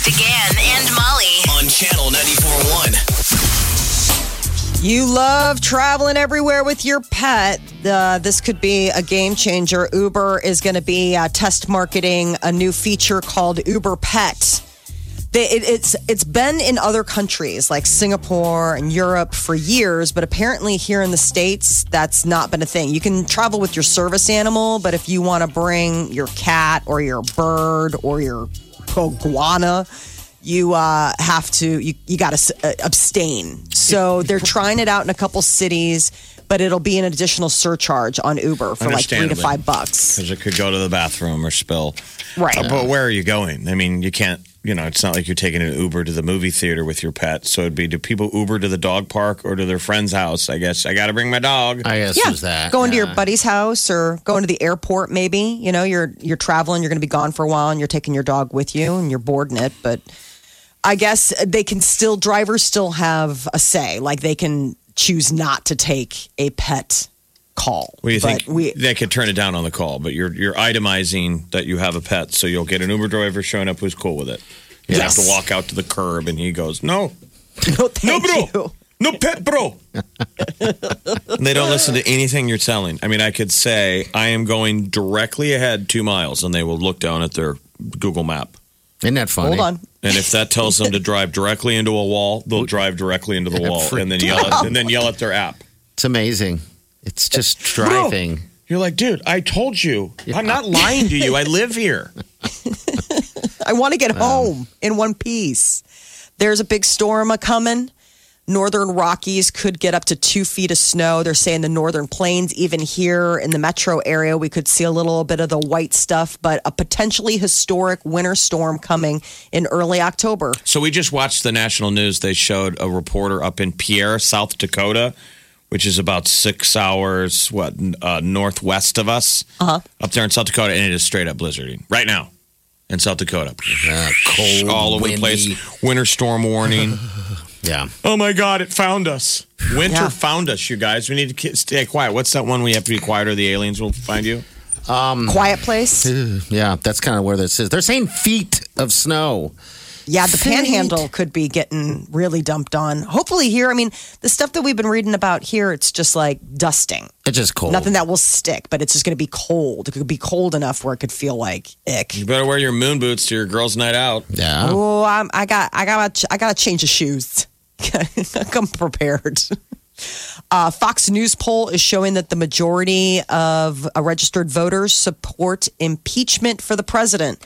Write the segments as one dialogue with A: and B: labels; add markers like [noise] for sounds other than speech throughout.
A: With Big and Molly.
B: on Channel 94.1.
C: You love traveling everywhere with your pet. Uh, this could be a game changer. Uber is going to be uh, test marketing a new feature called Uber Pet. They, it, it's it's been in other countries like Singapore and Europe for years, but apparently here in the states that's not been a thing. You can travel with your service animal, but if you want to bring your cat or your bird or your iguana, you uh, have to you, you got to uh, abstain. So they're trying it out in a couple cities, but it'll be an additional surcharge on Uber for like three to five bucks.
D: Because it could go to the bathroom or spill.
C: Right.
D: Uh, but where are you going? I mean, you can't, you know, it's not like you're taking an Uber to the movie theater with your pet. So it'd be do people Uber to the dog park or to their friend's house? I guess I got to bring my dog.
E: I guess
C: Yeah,
E: there's that.
C: going to your buddy's house or going to the airport. Maybe you know you're you're traveling. You're going to be gone for a while, and you're taking your dog with you, and you're boarding it. But I guess they can still drivers still have a say. Like they can choose not to take a pet call.
D: Well, you
C: but
D: think
C: we
D: they could turn it down on the call, but you're you're itemizing that you have a pet, so you'll get an Uber driver showing up who's cool with it. You
C: Yes.
D: have to walk out to the curb, and he goes, "No, [laughs]
C: no thank
D: bro.
C: you.
D: no pet, bro." [laughs] they don't listen to anything you're telling. I mean, I could say I am going directly ahead two miles, and they will look down at their Google map.
E: Isn't that funny?
C: Hold on.
D: And if that tells them to [laughs] drive directly into a wall, they'll drive directly into the wall, and then yell at, and then yell at their app.
E: It's amazing. It's just driving.
D: You're like, dude, I told you. I'm not lying to you. I [laughs] live here. [laughs]
C: I want to get um, home in one piece. There's a big storm a coming. Northern Rockies could get up to two feet of snow. They're saying the northern plains, even here in the metro area, we could see a little bit of the white stuff, but a potentially historic winter storm coming in early October.
D: So we just watched the national news. They showed a reporter up in Pierre, South Dakota, which is about six hours what uh, northwest of us, uh-huh. up there in South Dakota, and it is straight up blizzarding right now in South Dakota.
E: Uh, cold,
D: All over the place. Winter storm warning. [laughs]
E: Yeah.
D: oh my God! It found us. Winter
C: Yeah.
D: found us. You guys, we need to stay quiet. What's that one? We have to be quiet, or the aliens will find you.
C: Quiet place. [laughs]
E: Yeah, that's kind of where this is. They're saying feet of snow.
C: Yeah, the
E: Feet.
C: panhandle could be getting really dumped on. Hopefully, here, I mean, the stuff that we've been reading about here, it's just like dusting.
E: It's just cold.
C: Nothing that will stick, but it's just going to be cold. It could be cold enough where it could feel like ick.
D: You better wear your moon boots to your girls' night out.
E: Yeah.
C: Oh, I'm, I got, I got, I got to change the shoes. [laughs] Come prepared. Uh, Fox News poll is showing that the majority of uh, registered voters support impeachment for the president.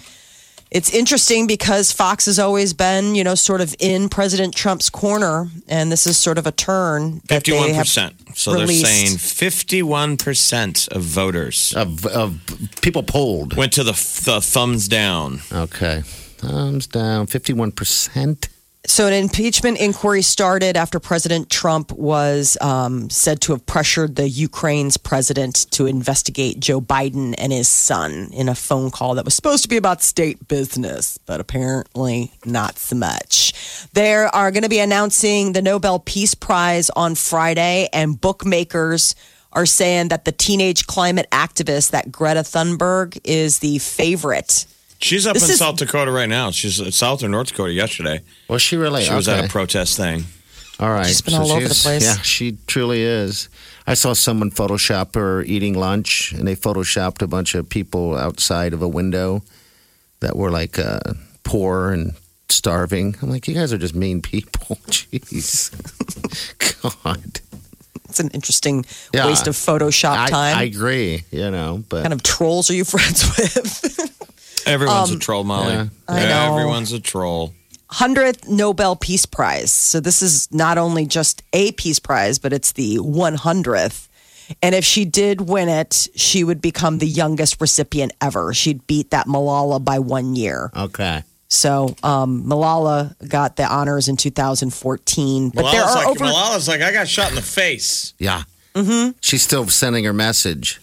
C: It's interesting because Fox has always been, you know, sort of in President Trump's corner, and this is sort of a turn.
D: Fifty-one percent. So
C: released.
D: they're saying fifty-one percent of voters
E: Of, of people polled.
D: went to the, the thumbs down.
E: Okay. Thumbs down. 51%.
C: So, an impeachment inquiry started after President Trump was um, said to have pressured the Ukraine's president to investigate Joe Biden and his son in a phone call that was supposed to be about state business, but apparently not so much. They are going to be announcing the Nobel Peace Prize on Friday, and bookmakers are saying that the teenage climate activist, that Greta Thunberg, is the favorite.
D: She's up
C: This
D: in
C: is-
D: South Dakota right now. She's at South or North Dakota yesterday.
E: Was she really?
D: She was at
E: Okay.
D: a protest thing.
E: All right.
C: She's been all over the
E: she's-
C: place.
E: Yeah, she truly is. I saw someone Photoshop her eating lunch, and they Photoshopped a bunch of people outside of a window that were like uh, poor and starving. I'm like, you guys are just mean people. [laughs] Jeez. [laughs] God.
C: It's an interesting
E: Yeah.
C: waste of Photoshop
E: I,
C: time.
E: I agree, you know, but
C: kind of trolls are you friends [laughs] with?
D: Everyone's a troll, Molly.
E: yeah.
C: I know.
D: Everyone's a troll.
C: 100th Nobel Peace Prize. So this is not only just a Peace Prize, but it's the 100th. And if she did win it, she would become the youngest recipient ever. She'd beat that Malala by one year.
E: okay.
C: So um, Malala got the honors in 2014, but there are
D: like,
C: over.
D: Malala's like, I got shot in the face.
E: Yeah. Mm-hmm. She's still sending her message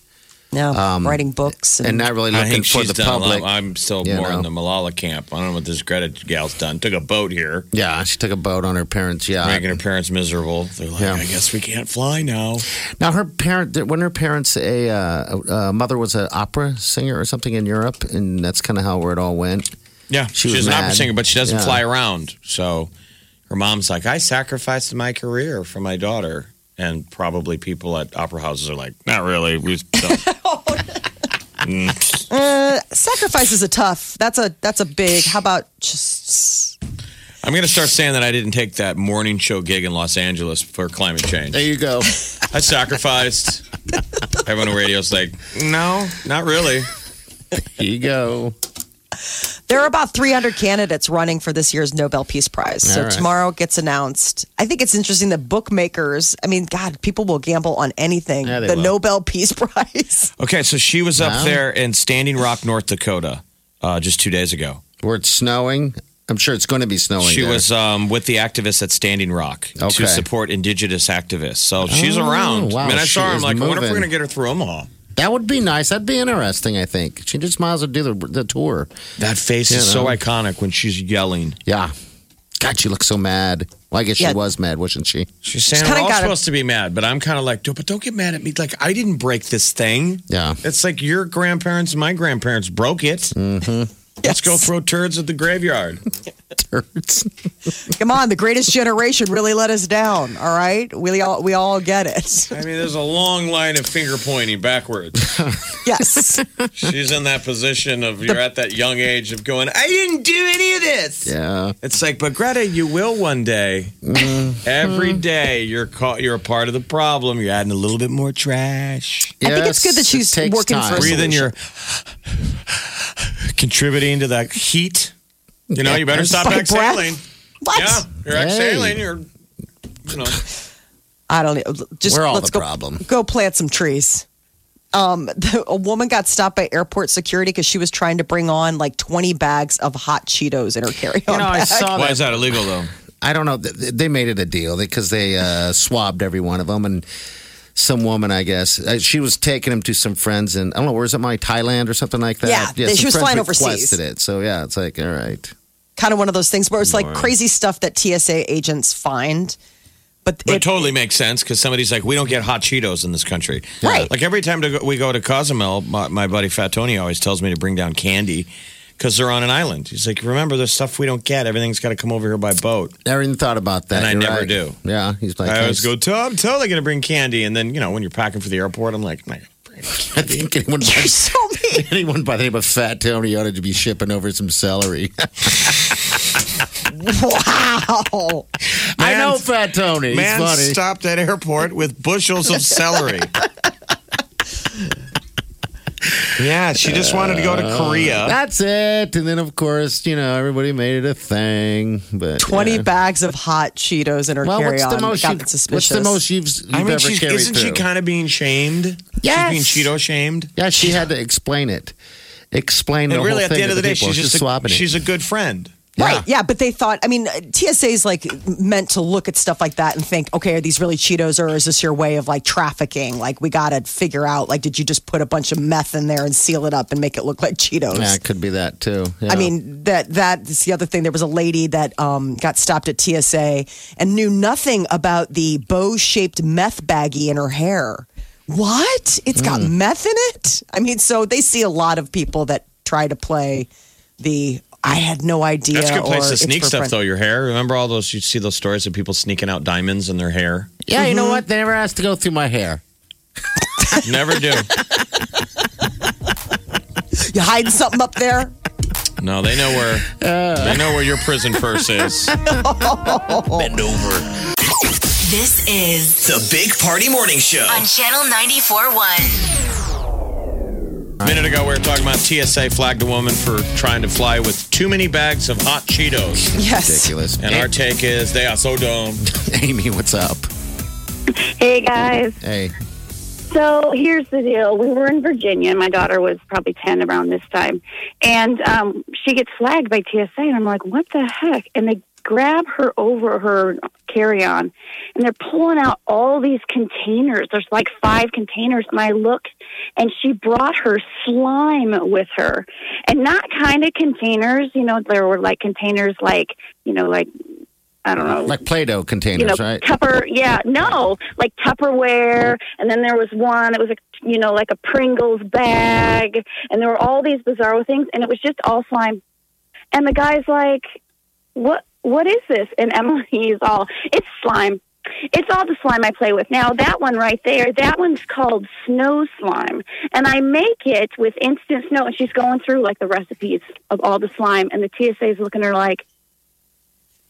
C: No, writing books and,
E: and not really
D: I
E: looking
D: think
E: for the public.
D: I'm still
E: you
D: more in the Malala camp. I don't know what this Greta gal's done. Took a boat here,
E: Yeah, she took a boat on her parents' yacht.
D: making her parents miserable. They're like,
E: Yeah.
D: I guess we can't fly now.
E: Now, her parent, when her parents, a uh, uh, mother was an opera singer or something in Europe, and that's kind of how where it all went.
D: Yeah,
E: She
D: she's
E: was
D: an opera singer, but she doesn't
E: Yeah.
D: fly around. So her mom's like, I sacrificed my career for my daughter. And probably people at opera houses are like, not really. We don't. [laughs] Oh, mm.
C: uh, sacrifice is a tough. That's a that's a big. How about just
D: I'm going to start saying that I didn't take that morning show gig in Los Angeles for climate change.
E: There you go. [laughs]
D: I sacrificed. Everyone on the radio's like, no, not really.
E: Here you go.
C: There are about 300 candidates running for this year's Nobel Peace Prize. So
E: All right.
C: tomorrow gets announced. I think it's interesting that bookmakers, I mean, God, people will gamble on anything.
E: Yeah,
C: the
E: will.
C: Nobel Peace [laughs] Prize.
D: Okay, so she was up
E: Wow.
D: there in Standing Rock, North Dakota, uh, just two days ago.
E: Where it's snowing. I'm sure it's going to be snowing.
D: She
E: there.
D: was um, with the activists at Standing Rock
E: Okay.
D: to support indigenous activists. So she's
E: Oh,
D: around.
E: wow,
D: I mean, I
E: she
D: saw her. I'm
E: is
D: like, I wonder if we're going to get her through Omaha.
E: That would be nice. That'd be interesting. I think she just might as well do the, the tour.
D: That face
E: You
D: is so
E: know.
D: iconic when she's yelling.
E: Yeah. God, she looks so mad. Well, I guess
C: Yeah.
E: she was mad, wasn't she?
D: She's saying
C: kinda
D: we're all
C: gotta-
D: supposed to be mad, but I'm kind of like, "Dude, but don't get mad at me. Like, I didn't break this thing.
E: Yeah.
D: It's like your grandparents and my grandparents broke it. Mm-hmm. Let's go throw turds at the graveyard. [laughs]
E: Turds.
C: Come on, the greatest generation really let us down. All right. We all, we all get it.
D: I mean, there's a long line of finger pointing backwards. [laughs]
C: Yes.
D: She's in that position of you're at that young age of going, I didn't do any of this.
E: Yeah.
D: It's like, but Greta, you will one day.
E: Mm-hmm.
D: Every day you're caught, you're a part of the problem. You're adding a little bit more trash.
C: I think it's good that she's
E: it takes
C: working for
E: time.
C: a
D: Breathing, your [sighs] contributing to that heat. You know, you better stop
C: By
D: exhaling.
C: What?
D: Yeah, you're
E: Hey.
D: exhaling. You're, you know,
C: I don't know. Just
E: We're all
C: let's
E: the
C: go,
E: problem.
C: Go plant some trees. Um, [laughs] the, a woman got stopped by airport security because she was trying to bring on like 20 bags of hot Cheetos in her carry-on
E: You know, I
C: bag.
E: saw
D: why is that illegal though?
E: I don't know. They made it a deal because they uh, swabbed every one of them, and some woman, I guess, uh, she was taking him to some friends in I don't know where is it, my Thailand or something like that.
C: Yeah, they- she was
E: friends
C: flying overseas.
E: requested It, so yeah, it's like all right.
C: kind of one of those things where it's like crazy stuff that TSA agents find. But,
D: But
C: it,
D: it totally makes sense because somebody's like, we don't get hot Cheetos in this country.
C: Right.
D: Like every time to go, we go to Cozumel, my, my buddy Fat Tony always tells me to bring down candy because they're on an island. He's like, remember, there's stuff we don't get. Everything's got to come over here by boat.
E: Never even thought about that.
D: And I
E: You're
D: never
E: right.
D: do.
E: Yeah, he's like,
D: I always
E: I
D: go, Tom, I'm totally going to bring candy. And then, you know, when you're packing for the airport, I'm like, "Nah, bring [laughs]
E: I think anyone
C: you're
E: by,
C: so mean. [laughs]
E: anyone by the name of Fat Tony ought to be shipping over some celery. [laughs]
C: Wow.
E: I know Fat Tony. He's
D: Man
E: funny.
D: stopped at airport with bushels of celery. Yeah, she just wanted to go to Korea.
E: That's it. And then, of course, you know, everybody made it a thing. But
C: 20
E: yeah.
C: bags of hot Cheetos in her
E: Well, what's
C: carry-on.
E: What's the most?
C: Got
E: You've,
C: suspicious.
E: what's the most you've, you've
D: I mean,
E: ever
D: she's,
E: carried
D: isn't she kind of being shamed?
E: Yes.
D: She's being Cheeto shamed.
E: Yeah, she had to explain it. Explain the
D: And really,
E: whole
D: at the end of the day,
E: people.
D: she's
E: It's
D: just a,
E: swapping it.
D: she's a good friend.
C: Right. Yeah, but they thought. I mean, TSA is like meant to look at stuff like that and think, okay, are these really Cheetos or is this your way of like trafficking? Like, we got to figure out, like, did you just put a bunch of meth in there and seal it up and make it look like Cheetos?
E: Yeah, it could be that too. Yeah.
C: I mean that that is the other thing. There was a lady that um, got stopped at TSA and knew nothing about the bow-shaped meth baggie in her hair. What? It's got
E: Hmm.
C: meth in it? I mean, so they see a lot of people that try to play the. I had no idea.
D: That's a good place to sneak stuff,
C: friend-
D: though. Your hair. Remember all those? You see those stories of people sneaking out diamonds in their hair.
E: yeah, you know
C: Mm-hmm.
E: what? They never asked to go through my hair. [laughs]
D: Never do.
C: You hiding something up there?
D: No, they know where. they know where your prison purse is. [laughs]
B: Bend over.
A: This is
B: The Big Party Morning Show.
A: on Channel 94.1.
D: A minute ago, we were talking about TSA flagged a woman for trying to fly with too many bags of hot Cheetos.
C: Yes.
E: Ridiculous.
D: And our take is they are so dumb. [laughs]
E: Amy, what's up?
F: Hey guys,
E: Hey,
F: So here's the deal. We were in Virginia. And my daughter was probably 10 around this time. And um, she gets flagged by TSA. And I'm like, what the heck? And they grab her over her carry on and they're pulling out all these containers. There's like five containers. And I look and she brought her slime with her. And not kind of containers. You know, there were like containers like, you know, like, I don't know,
E: Like Play Doh
F: you
E: containers,
F: know,
E: right?
F: Tupper, yeah, no, like Tupperware, and then there was one that was a, you know, like a Pringles bag, and there were all these bizarre things, and it was just all slime. And the guy's like, "What? What is this?" And Emily's all, "It's slime. It's all the slime I play with." Now that one right there, that one's called snow slime, and I make it with instant snow. And she's going through like the recipes of all the slime, and the TSA is looking at her like.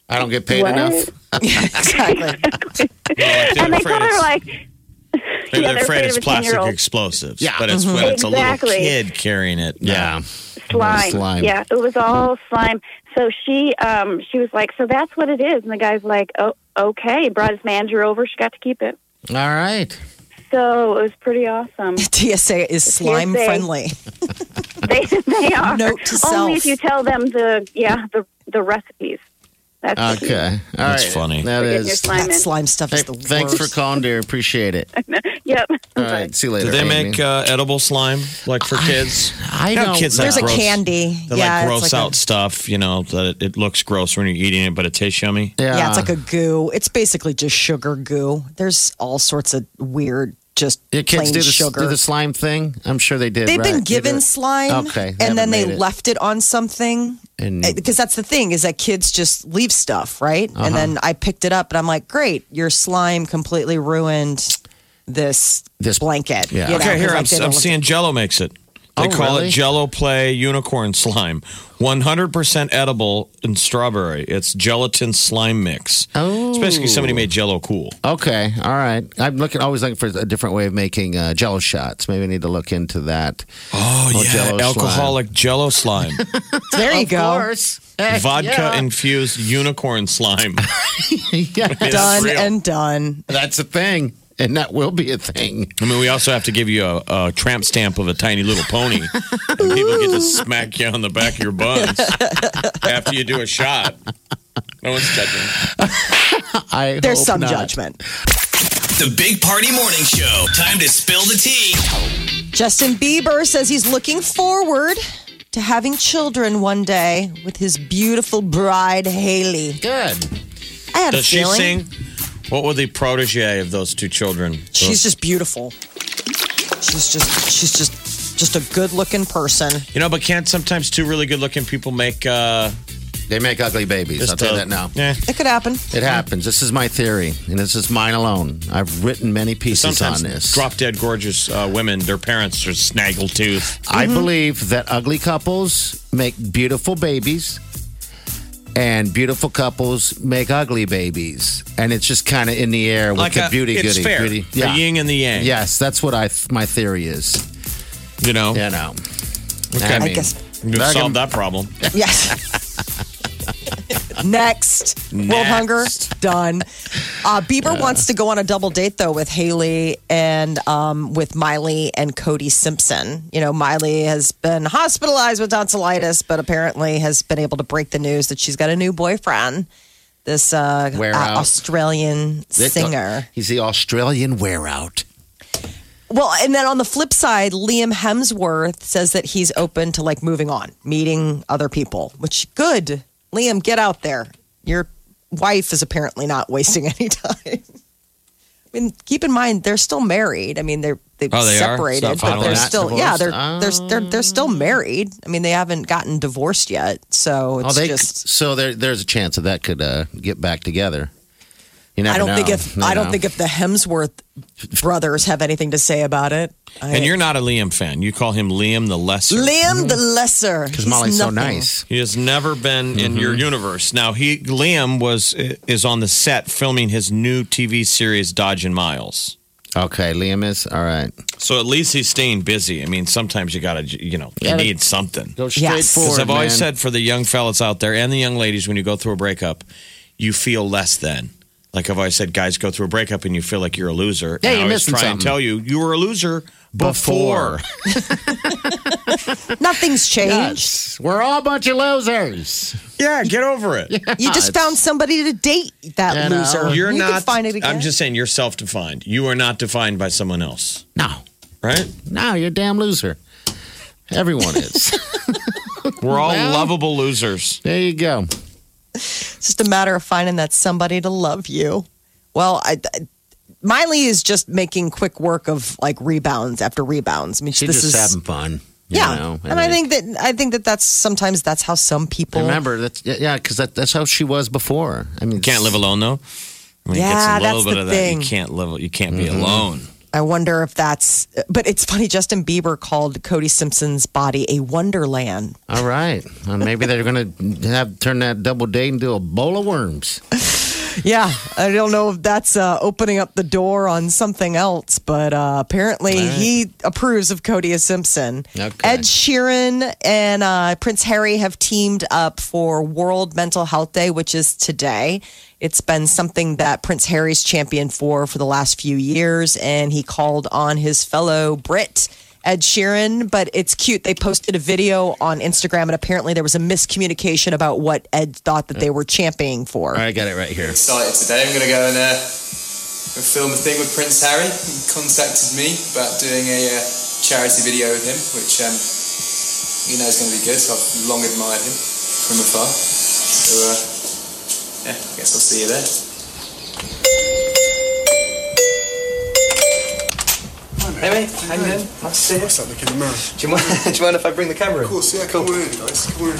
E: I don't get paid
F: What?
E: enough. [laughs]
C: exactly. [laughs]
D: Well, they're
F: and they
D: afraid
F: call her like,
D: They're,
F: yeah,
D: they're afraid it's plastic explosives.
E: Yeah.
D: But it's when it's a
F: Exactly.
D: little kid carrying it. no.
E: Yeah.
F: slime.
E: Slime.
F: Yeah, it was all slime. So she um she was like, "So that's what it is." And the guy's like, "Oh, okay." Brought his manager over. She got to keep it.
E: All right.
F: So it was pretty awesome. [laughs]
C: TSA is slime
F: TSA.
C: friendly. [laughs]
F: they they [laughs] are
C: Note to
F: only
C: self.
F: if you tell them the yeah the the recipes. That's.
E: Okay. All right.
D: That's funny.
E: That
F: For your
E: is.
F: slime
C: That
F: in.
C: slime stuff is
E: Hey,
C: the
E: thanks for calling, dear. Appreciate it. [laughs]
F: Yep.
E: All right. See you later.
D: Do they
E: Amy.
D: make uh, edible slime like for kids?
E: I
D: You know,
E: don't
D: kids
E: know.
D: like
C: There's a
D: gross-
C: candy.
D: They
C: yeah,
D: like
C: it's
D: gross
C: like a-
D: out stuff, you know, that it, it looks gross when you're eating it, but it tastes yummy.
E: Yeah.
C: Yeah, it's like a goo. It's basically just sugar goo. There's all sorts of weird, just
E: Your kids
C: plain
E: do the,
C: sugar.
E: do the slime thing? I'm sure they did.
C: They've
E: right?
C: been given
E: do.
C: slime,
E: Okay, they
C: and then
E: haven't
C: they
E: made it.
C: left it on something.
E: And-
C: Uh, Because that's the thing is that kids just leave stuff, right?
E: Uh-huh.
C: And then I picked it up, and I'm like, "Great, your slime completely ruined this
E: This-
C: blanket."
E: yeah.
C: you know,
D: Okay, here
C: I
D: I'm,
C: did
D: I'm
C: all
D: seeing Jello makes it. They
E: Oh,
D: call
E: really?
D: it Jello Play Unicorn Slime. 100% edible and strawberry. It's gelatin slime mix.
E: Oh.
D: It's basically somebody made Jello cool.
E: Okay, all right. I'm looking always looking for a different way of making uh, Jello shots. Maybe I need to look into that.
D: Oh,
E: Oh, Jell-O slime.
D: Alcoholic Jello slime. [laughs]
C: There you
E: of
C: go.
E: course, Heck,
D: Vodka
E: yeah.
D: infused unicorn slime. [laughs]
E: yeah,
D: It's
C: Done and done.
E: that's a thing, and that will be a thing.
D: I mean, we also have to give you a, a tramp stamp of a tiny little pony. and people get to smack you on the back of your buns after you do a shot. No one's judging. [laughs]
E: I
C: There's
E: hope
C: some
E: not.
C: judgment.
B: The Big Party Morning Show. Time to spill the tea.
C: Justin Bieber says he's looking forward to having children one day with his beautiful bride Hailey.
E: Good.
C: I had
D: Does
C: a
D: she
C: feeling
D: sing? What were the protege of those two children?
C: she's just beautiful. She's just she's just just a good looking person.
D: you know, but can't sometimes two really good looking people make uh,
E: They make ugly babies. I'll tell you that now.
D: Yeah.
C: It could happen.
E: It happens. This is my theory, and this is mine alone. I've written many pieces
D: Sometimes
E: on this.
D: drop dead gorgeous uh, women, their parents are snaggletooth.
E: I believe that ugly couples make beautiful babies, and beautiful couples make ugly babies, and it's just kind of in the air with
D: Like
E: the
D: a,
E: beauty
D: it's
E: goody.
D: fair.
E: beauty.
D: The yin and the yang.
E: Yes, that's what I my theory is.
D: You know?
E: You know.
D: Okay.
E: I
C: I
E: mean,
C: guess
D: You've solved that problem. [laughs]
C: yes. Next. World hunger done. Uh, Bieber wants to go on a double date though with Hailey and um, with Miley and Cody Simpson. You know, Miley has been hospitalized with tonsillitis, but apparently has been able to break the news that she's got a new boyfriend. This uh, uh. Australian singer.
E: He's the Australian wear out.
C: Well, and then on the flip side, Liam Hemsworth says that he's open to like moving on, meeting other people, which good. Liam, get out there. Your wife is apparently not wasting [laughs] any time. I mean, keep in mind they're still married. I mean, they're they've
D: Oh, they are?
C: separated,
D: It's not
C: but they're
D: finalized?
C: still yeah, they're
E: Divorced?
C: they're they're they're still married. I mean, they haven't gotten divorced yet, so it's
E: Oh, they
C: just.
E: so there, there's a chance that that could uh, get back together. You never
C: I don't
E: know,
C: think if
E: you
C: I don't
E: know.
C: think if the Hemsworth brothers have anything to say about it. I-
D: And you're not a Liam fan. You call him Liam the Lesser.
C: Liam the mm-hmm. Lesser
E: because
C: He's
E: Molly's so
C: nothing.
E: nice.
D: He has never been in mm-hmm. your universe. Now he Liam was is on the set filming his new TV series Dodging Miles.
E: Okay, Liam is all right.
D: So at least he's staying busy. I mean, sometimes you gotta, you know, you
E: Yeah, but-
D: need something.
E: Go straight
C: Yes.
E: forward.
D: Because I've always
E: man.
D: said for the young fellas out there and the young ladies, when you go through a breakup, you feel less than. Like I've always said, guys go through a breakup and you feel like you're a loser.
E: Yeah,
D: and I
E: you're
D: always
E: missing
D: try and
E: something.
D: tell you you were a loser before. [laughs]
C: Nothing's changed.
E: Yes. We're all a bunch of losers.
D: Yeah, get over it. [laughs]
C: You just found somebody to date that
E: You know.
C: loser.
D: You're
C: you
D: not.
C: Can find it again.
D: I'm just saying you're self-defined. You are not defined by someone else,
E: No,
D: right?
E: no, you're a damn loser. Everyone is. [laughs]
D: We're all
E: Well-
D: lovable losers.
E: there you go.
C: It's just a matter of finding that somebody to love you. Well, I, I- Miley is just making quick work of like rebounds after rebounds. I mean,
E: She's
C: this
E: just
C: is
E: having fun. you
C: yeah,
E: know?
C: and I think that I think that that's sometimes that's how some people.
E: Remember that's yeah, because that, that's how she was before. I mean,
D: You can't live alone though. When
C: Yeah,
D: it gets a little
C: that's
D: bit
C: the
D: of
C: thing.
D: that, you can't live. You can't be
E: Mm-hmm.
D: alone.
C: I wonder if that's. But it's funny. Justin Bieber called Cody Simpson's body a wonderland.
E: All right, well, maybe they're going to have turn that double date into a bowl of worms.
C: Yeah, I don't know if that's uh, opening up the door on something else, but uh, apparently he approves of Cody Simpson.
E: Okay.
C: Ed Sheeran and uh, Prince Harry have teamed up for World Mental Health Day, which is today. It's been something that Prince Harry's championed for for the last few years, and he called on his fellow Brit. Ed Sheeran, but it's cute. They posted a video on Instagram, and apparently there was a miscommunication about what Ed thought that they were championing for.
E: I got it right here.
G: excited today. I'm going to go and uh, go film a thing with Prince Harry. He contacted me about doing a uh, charity video with him, which um, you know is going to be good. So I've long admired him from afar. So uh, yeah, I guess I'll see you there. Hey mate, how you doing? Nice to see you.
H: What's that? Look in the mirror.
G: Do you, mind, [laughs] do you mind if I bring the camera in?
H: Of course, yeah,
G: Cool.
H: come on in, guys. Come on in.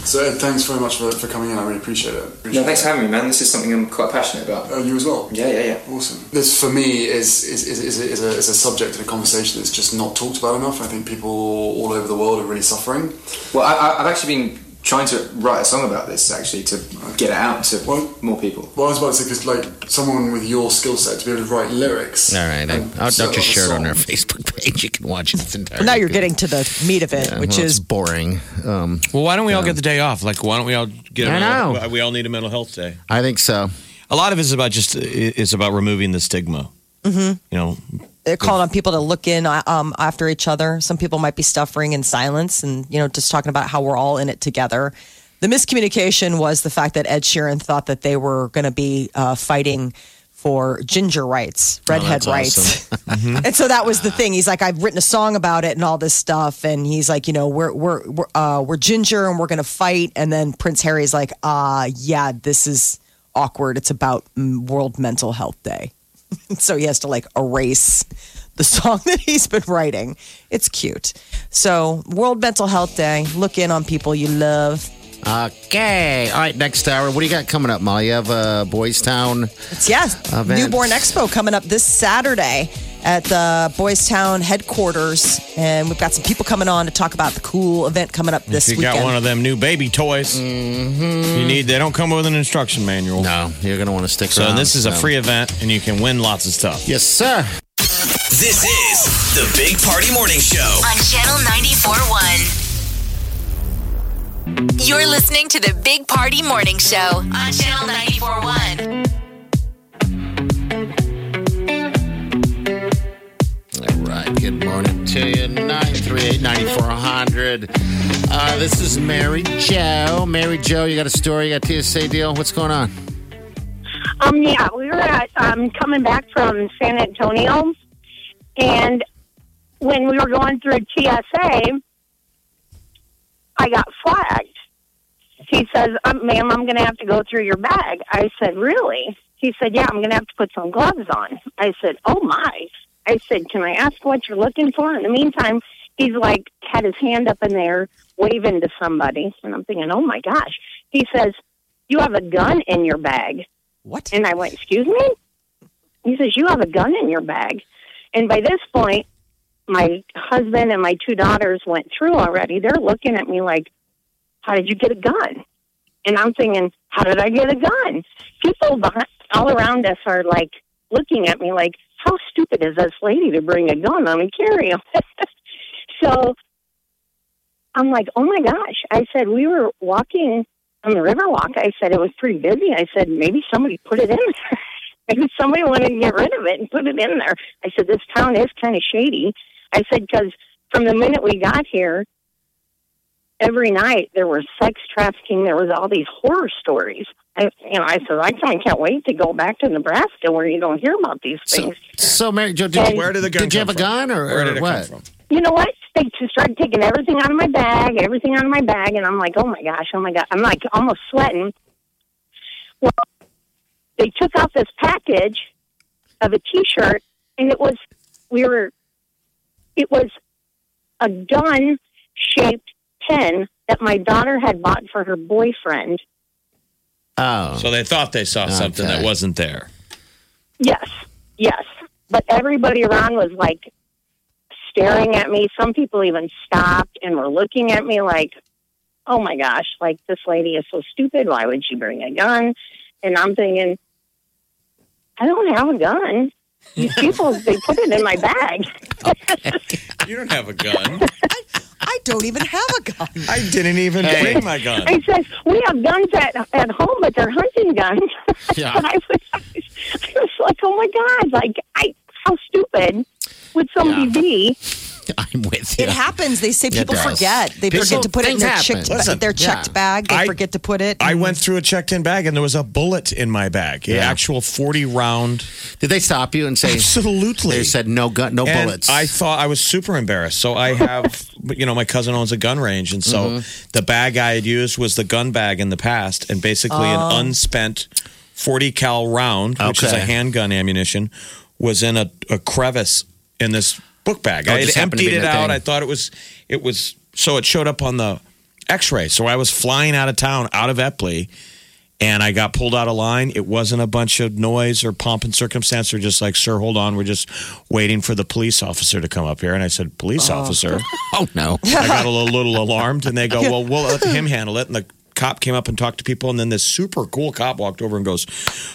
H: So, Ed, thanks very much for, for coming in. I really appreciate it. Appreciate
G: No, thanks
H: it.
G: for having me, man. This is something I'm quite passionate about.
H: Uh, you as well?
G: Yeah, yeah, yeah.
H: Awesome. This, for me, is is, is, is, a, is, a, is a subject and a conversation that's just not talked about enough. I think people all over the world are really suffering.
G: Well, I, I- I've actually been trying to write a song about this actually to get it out to
H: Well-
G: more people.
H: Well, I was about to say, because like someone with your skill set to be able to write lyrics.
E: All right, I,
H: and
E: I'll, I'll just share it on our. Facebook page. You can watch it its entirety.
C: Well, now you're getting to the meat of it,
E: Yeah,
C: which
E: well, it's
C: is
E: boring. Um,
D: Well, why don't we all get the day off? Like, why don't we all get? a
E: I
D: mental-
E: know.
D: We all need a mental health day.
E: I think so.
D: A lot of it is about just is about removing the stigma. Mm-hmm. You know,
C: they're calling on people to look in uh, um, after each other. Some people might be suffering in silence, and you know, just talking about how we're all in it together. The miscommunication was the fact that Ed Sheeran thought that they were going to be uh, fighting for ginger rights, redhead
E: that's
C: rights, [laughs] and so that was the thing. He's like, I've written a song about it and all this stuff, and he's like, you know, we're we're we're, uh, we're ginger and we're going to fight, and then Prince Harry's like, uh yeah, this is awkward. It's about mm, World Mental Health Day. [laughs] so he has to like erase the song [laughs] that he's been writing. It's cute. So, World Mental Health Day. Look in on people you love.
E: Okay. All right, next hour. What do you got coming up, Molly? You have uh, Boys Town.
C: It's yeah,
E: Events.
C: Newborn Expo coming up this Saturday at the Boys Town headquarters, and we've got some people coming on to talk about the cool event coming up this
D: if you
C: weekend.
D: got one of them new baby toys, mm-hmm. you need. They don't come with an instruction manual.
E: No, you're going to want to stick
D: So
E: around.
D: this is a free event, and you can win lots of stuff.
E: Yes, sir.
B: This is the Big Party Morning Show.
A: on Channel 94.1. You're listening to the Big Party Morning Show on Channel 94.1.
E: 9400 Uh, this is Mary Jo. Mary Jo, you got a story, you got a TSA deal. What's going on?
I: Um, yeah, we were at, um, coming back from San Antonio, and when we were going through TSA, I got flagged. He says, um, ma'am, I'm going to have to go through your bag. I said, really? He said, yeah, I'm going to have to put some gloves on. I said, oh, my. I said, "Can I ask what you're looking for?" In the meantime, he's like had his hand up in there, waving to somebody, and I'm thinking, "Oh my gosh!" He says, "You have a gun in your bag."
C: What?
I: And I went, Excuse me? He says, You have a gun in your bag. And by this point, my husband and my two daughters went through already. They're looking at me like, How did you get a gun? And I'm thinking, How did I get a gun? People all around us are like looking at me like, How stupid is this lady to bring a gun on and carry them? [laughs] so I'm like, Oh my gosh. I said, We were walking on the Riverwalk. I said it was pretty busy. I said maybe somebody put it in [laughs] there. maybe somebody wanted to get rid of it and put it in there. I said this town is kind of shady. I said because from the minute we got here, every night there was sex trafficking. There was all these horror stories. I, you know, I said I kind of can't wait to go back to Nebraska where you don't hear about these things.
E: so Mary Jo, did,
I: And-
E: you-
D: Where did the gun
E: did you
D: come
E: have a gun or,
D: Where
E: or
D: did it
E: what?
D: come from?
I: you know what? They just started taking everything out of my bag, everything out of my bag, and I'm like, oh my gosh, oh my god, I'm like almost sweating. Well, they took out this package of a T-shirt, and it was we were, it was a gun-shaped pen that my daughter had bought for her boyfriend.
E: Oh,
D: So they thought they saw something that wasn't there.
I: Yes, yes. But everybody around was like staring at me. Some people even stopped and were looking at me like, oh my gosh, like this lady is so stupid. Why would she bring a gun? And I'm thinking, I don't have a gun. These people, they put it in my bag. [laughs]
D: You don't have a gun. [laughs]
C: I don't even have a gun.
D: I didn't even
E: Hey.
D: bring my gun.
I: I said, we have guns at, at home, but they're hunting guns. [laughs]
E: Yeah.
I: I was, I was, I was like, oh my God, like, I, how stupid would somebody
E: Yeah.
I: be? [laughs]
E: I'm with you.
C: It happens. They say people
E: does.
C: forget. They
E: People-
C: forget to put it in
E: things
C: their,
E: happen.
C: chicked,
D: Listen,
C: their checked
E: yeah.
C: bag. They
D: I-
C: forget to put it.
D: I went through a checked-in bag and there was a bullet in my bag. An
E: Yeah.
D: actual 40 round.
E: Did they stop you and say?
D: Absolutely.
E: They said no gun, no
D: And
E: bullets.
D: I thought I was super embarrassed. So I have, [laughs] you know, my cousin owns a gun range, and so
E: Mm-hmm.
D: the bag I had used was the gun bag in the past, and basically
E: Oh.
D: an unspent 40 cal round, which is a
E: Okay.
D: handgun ammunition, was in a, a crevice in this book bag.
E: Oh,
D: I had
E: just happened to
D: emptied it out.
E: thing.
D: I thought it was, it was. So it showed up on the X-ray. So I was flying out of town, out of Eppley. And I got pulled out of line. It wasn't a bunch of noise or pomp and circumstance. They're just like, sir, hold on. We're just waiting for the police officer to come up here. And I said, police oh. officer? [laughs]
E: oh no.
D: I got a little, little alarmed. And they go, [laughs] well, we'll let him handle it. And the cop came up and talked to people. And then this super cool cop walked over and goes,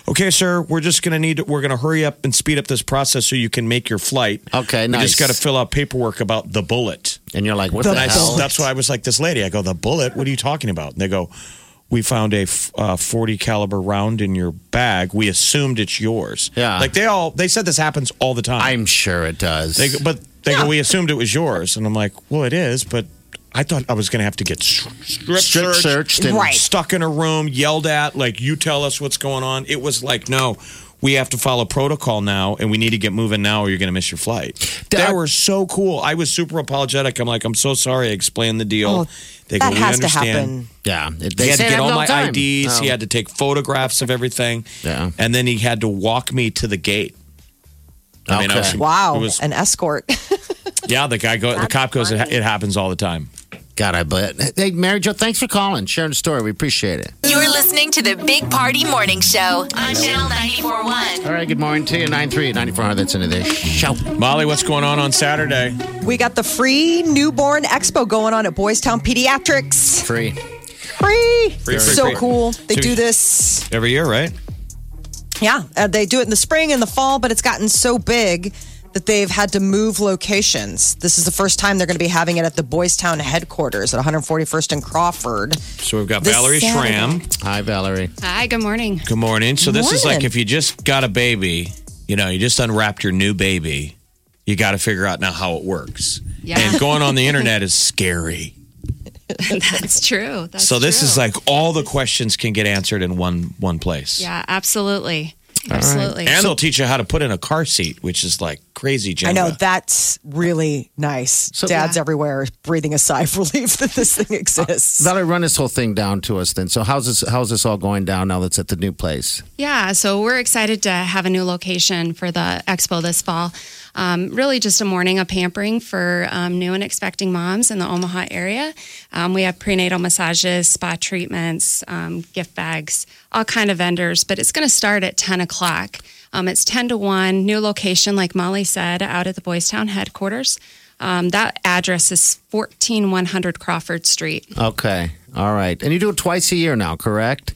D: okay, sir, we're just going to need, to we're going to hurry up and speed up this process so you can make your flight.
E: Okay, nice.
D: You
E: nice.
D: just got to fill out paperwork about the bullet.
E: And you're like, what
C: The
E: the,
D: And I,
E: hell?
D: that's why I was like, this lady. I go, the bullet? What are you talking about? And they go, we found a f- uh, 40 caliber round in your bag. We assumed it's yours.
E: Yeah.
D: Like they all, they said this happens all the time.
E: I'm sure it does.
D: They go, but they go, we assumed it was yours. And I'm like, well, it is, but I thought I was going to have to get strip,
E: Strip
D: searched,
E: searched and-
C: Right.
D: stuck in a room, yelled at, like, you tell us what's going on. It was like, no, we have to follow protocol now, and we need to get moving now, or you're going to miss your flight.
E: That-
D: they were so cool. I was super apologetic. I'm like, I'm so sorry. I explained the deal.
C: Oh,
D: they
C: that
D: go, we
C: has to happen.
E: yeah. It,
D: He
E: they
D: had to get all my
E: time.
D: IDs. He
E: Oh.
D: had to take photographs of everything.
E: Yeah.
D: And then he had to walk me to the gate. I mean, I was-
C: Wow,
D: It was,
C: an escort. [laughs]
D: yeah, the guy go. The cop goes. It, it happens all the time.
E: God, I bet. Hey, Mary Jo, thanks for calling, sharing the story. We appreciate it.
A: You're listening to the Big Party Morning Show on Channel 941.
E: All right, good morning to you. 938 9400. That's into this show.
D: Molly, what's going on on Saturday?
C: we got the free newborn expo going on at Boys Town Pediatrics.
E: Free.
C: Free.
D: free,
C: so
D: free.
C: cool. They
D: So-
C: do this.
D: Every year, right?
C: Yeah, uh, they do it in the spring and the fall, but it's gotten so big that they've had to move locations. This is the first time they're going to be having it at the Boys Town headquarters at 141st and Crawford.
D: So we've got
C: This
D: Valerie
C: Saturday.
D: Schramm.
E: Hi, Valerie.
J: Hi, good morning.
D: Good morning. So this is like if you just got a baby, you know, you just unwrapped your new baby. You got to figure out now how it works.
J: Yeah.
D: And going on the [laughs] internet is scary. [laughs]
J: That's true. That's
D: so this
J: true.
D: is like all the questions can get answered in one one place.
J: Yeah, absolutely. Absolutely.
D: And they'll teach you how to put in a car seat, which is like crazy,
C: I know that's really nice. Dads
J: Yeah.
C: everywhere breathing a sigh of [laughs] relief that this thing [laughs] exists.
E: Valerie, run this whole thing down to us then. So how's this how's this all going down now that's at the new place?
J: Yeah, so we're excited to have a new location for the expo this fall. Um, really, just a morning of pampering for um, new and expecting moms in the Omaha area. Um, we have prenatal massages, spa treatments, um, gift bags, all kind of vendors. But it's going to start at ten o'clock. Um, it's ten to one. New location, like Molly said, out at the Boys Town headquarters. Um, that address is fourteen one hundred Crawford Street.
E: Okay. All right. And you do it twice a year now, correct?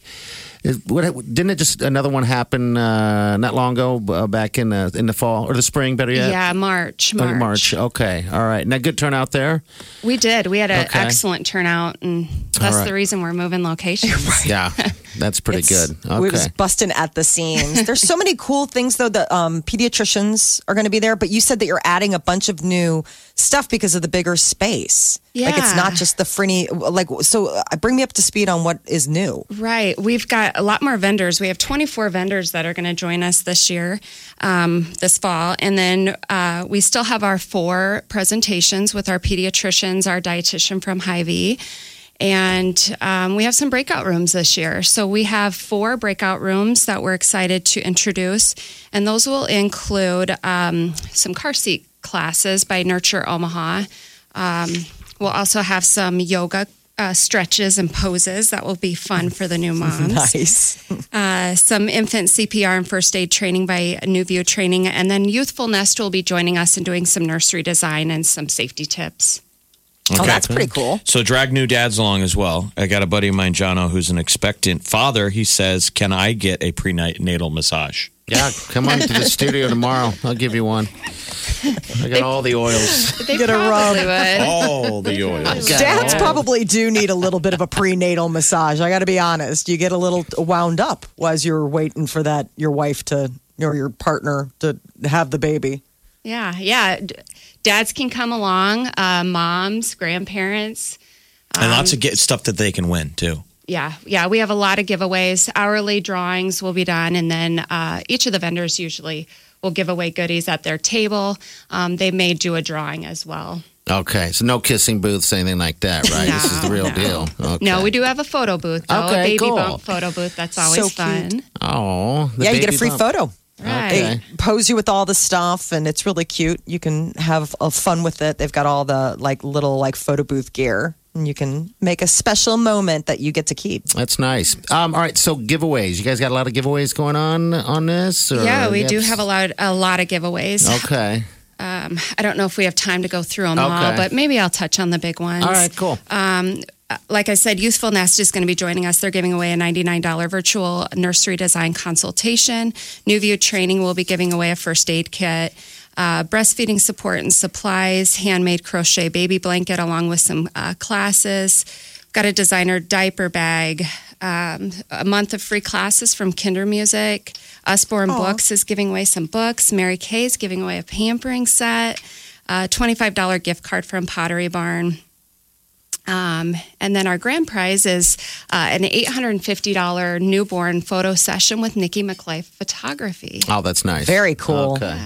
E: Is, what, didn't it just another one happen uh, not long ago, uh, back in the in the fall or the spring? Better yet,
J: Yeah, March.
E: Oh,
J: March.
E: March. Okay, all right. Now, good turnout there.
J: We did. We had an
E: Okay.
J: excellent turnout, and that's
E: right.
J: the reason we're moving locations. [laughs]
E: Yeah, [laughs] that's pretty
C: It's-
E: good. Okay.
C: We was busting at the seams. There's so many cool things though. The um, pediatricians are going to be there, but you said that you're adding a bunch of new stuff because of the bigger space. Yeah. Like it's not just the frinny. Like so, uh, bring me up to speed on what is new.
J: Right. We've got a lot more vendors. We have 24 vendors that are going to join us this year, um, this fall. And then uh, we still have our four presentations with our pediatricians, our dietitian from Hy-Vee. And um, we have some breakout rooms this year. So we have four breakout rooms that we're excited to introduce. And those will include um, some car seat classes by Nurture Omaha. Um, we'll also have some yoga uh, stretches and poses that will be fun for the new moms. [laughs]
C: Nice. [laughs]
J: Uh, some infant CPR and first aid training by New View Training. And then Youthful Nest will be joining us and doing some nursery design and some safety tips.
C: Oh, that's pretty cool.
D: So drag new dads along as well. I got a buddy of mine, Jono, who's an expectant father. He says, "Can I get a prenatal massage?"
E: Yeah, come on to the studio tomorrow. I'll give you one. I got all the oils.
J: They
C: Get a rub.
J: probably would.
D: All the oils.
C: Dads probably do need a little bit of a prenatal massage. I got to be honest. You get a little wound up as you're waiting for that your wife to or your partner to have the baby.
J: Yeah, yeah. D- Dads can come along, uh, moms, grandparents.
D: and lots of get stuff that they can win too.
J: Yeah, yeah. We have a lot of giveaways. Hourly drawings will be done, and then uh, each of the vendors usually will give away goodies at their table. Um, they may do a drawing as well.
E: Okay, so no kissing booths, anything like that, right? this is the real
J: No,
E: deal. Okay.
J: No, we do have a photo booth, though.
E: Okay,
J: a baby
E: cool.
J: bump photo booth. That's always
C: So
J: fun.
E: Oh,
C: yeah, you get a free
E: bump.
C: photo.
J: Right.
C: They pose you with all the stuff, and it's really cute. You can have uh, fun with it. They've got all the like little like photo booth gear, and you can make a special moment that you get to keep.
E: That's nice. Um, all right, so giveaways. You guys got a lot of giveaways going on on this? Or
J: Yeah, we
E: you
J: do
E: have-
J: have a lot, a lot of giveaways.
E: Okay.
J: Um, I don't know if we have time to go through them all, but maybe I'll touch on the big ones.
E: All right, cool.
J: Um, like I said, Youthful Nest is going to be joining us. They're giving away a $99 virtual nursery design consultation. New View Training will be giving away a first aid kit. Uh, breastfeeding support and supplies, handmade crochet baby blanket, along with some uh, classes. Got a designer diaper bag, um, a month of free classes from Kindermusik. Usborne Books is giving away some books. Mary Kay is giving away a pampering set. A $25 gift card from Pottery Barn. Um, and then our grand prize is uh, an $850 newborn photo session with Nikki McLeod Photography.
E: Oh, that's nice.
C: Very cool.
E: Okay.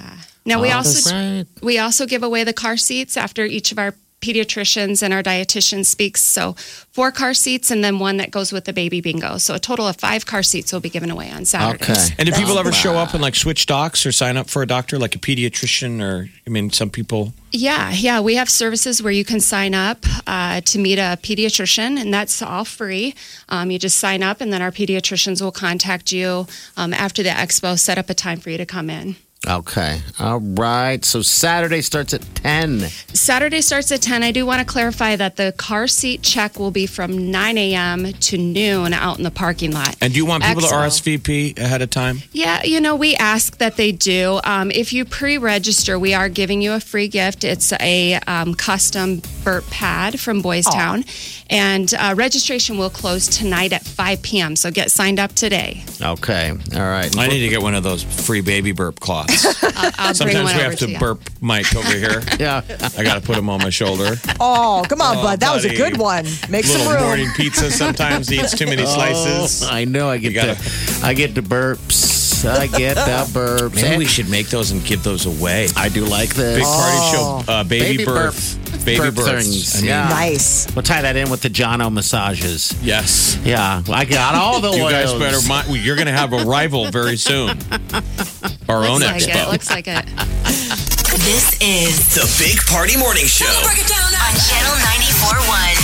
J: Now we
E: Oh,
J: also
E: right.
J: we also give away the car seats after each of our pediatricians and our dietitian speaks. So four car seats and then one that goes with the baby bingo. So a total of five car seats will be given away on Saturdays.
E: Okay.
D: And do people ever show up and like switch docs or sign up for a doctor, like a pediatrician, or I mean, some people.
J: Yeah, yeah. We have services where you can sign up uh, to meet a pediatrician, and that's all free. Um, you just sign up, and then our pediatricians will contact you um, after the expo, set up a time for you to come in.
E: Okay. All right. So Saturday starts at 10.
J: Saturday starts at 10. I do want to clarify that the car seat check will be from 9 a.m. to noon out in the parking lot.
D: And do you want people to RSVP ahead of time?
J: Yeah, you know, we ask that they do. Um, if you pre register, we are giving you a free gift. It's a um, custom burp pad from Boys Town. And uh, registration will close tonight at 5 p.m. So get signed up today.
E: Okay. All right.
D: I need to get one of those free baby burp cloths.
J: I'll, I'll [laughs]
D: Sometimes
J: one
D: we have to
J: you.
D: burp Mike over here. [laughs]
E: Yeah.
D: I got to put him on my shoulder.
C: Oh, come on,
D: Oh,
C: bud. That was a good one. Make some room.
D: morning pizza sometimes eats too many slices.
E: Oh, I know. I get
D: gotta-
E: the I get the burps. I get the [laughs] burps.
D: Maybe we should make those and give those away.
E: I do like this.
D: Big party show, uh, baby,
E: Baby
D: birth,
E: burp-
D: baby
E: burp
D: births. I mean,
E: Yeah.
C: Nice.
E: We'll tie that in with the Jono massages.
D: Yes.
E: Yeah, I got all the
D: You guys better. mi- You're going to have a rival very soon. Our own
J: Looks like it. Looks like it.
A: This is
B: The Big Party Morning Show.
A: on Channel 94.1.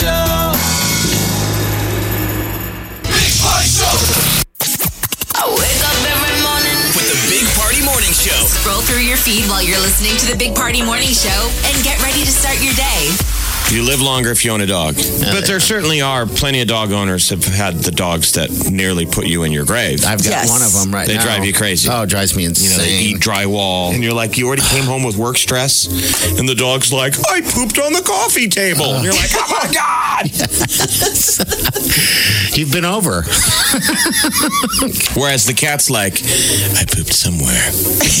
A: show. Big Party Show
K: I wake up every morning.
B: with the Big Party Morning Show.
K: Scroll through your feed while you're listening to the Big Party Morning Show and get ready to start your day.
D: You live longer if you own a dog. but there certainly are plenty of dog owners have had the dogs that nearly put you in your grave.
E: I've got one of them right
D: they
E: now.
D: drive you crazy.
E: Oh, it drives me
D: You
E: insane.
D: know, they eat drywall. And you're like, you already came home with work stress. And the dog's like, I pooped on the coffee table. Uh. And you're like, oh my God. [laughs] [laughs]
E: You've been over. [laughs]
D: Whereas the cat's like, I pooped somewhere.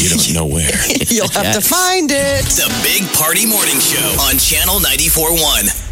D: You don't know where. [laughs]
C: You'll have to find it.
B: The Big Party Morning Show on Channel 94.1.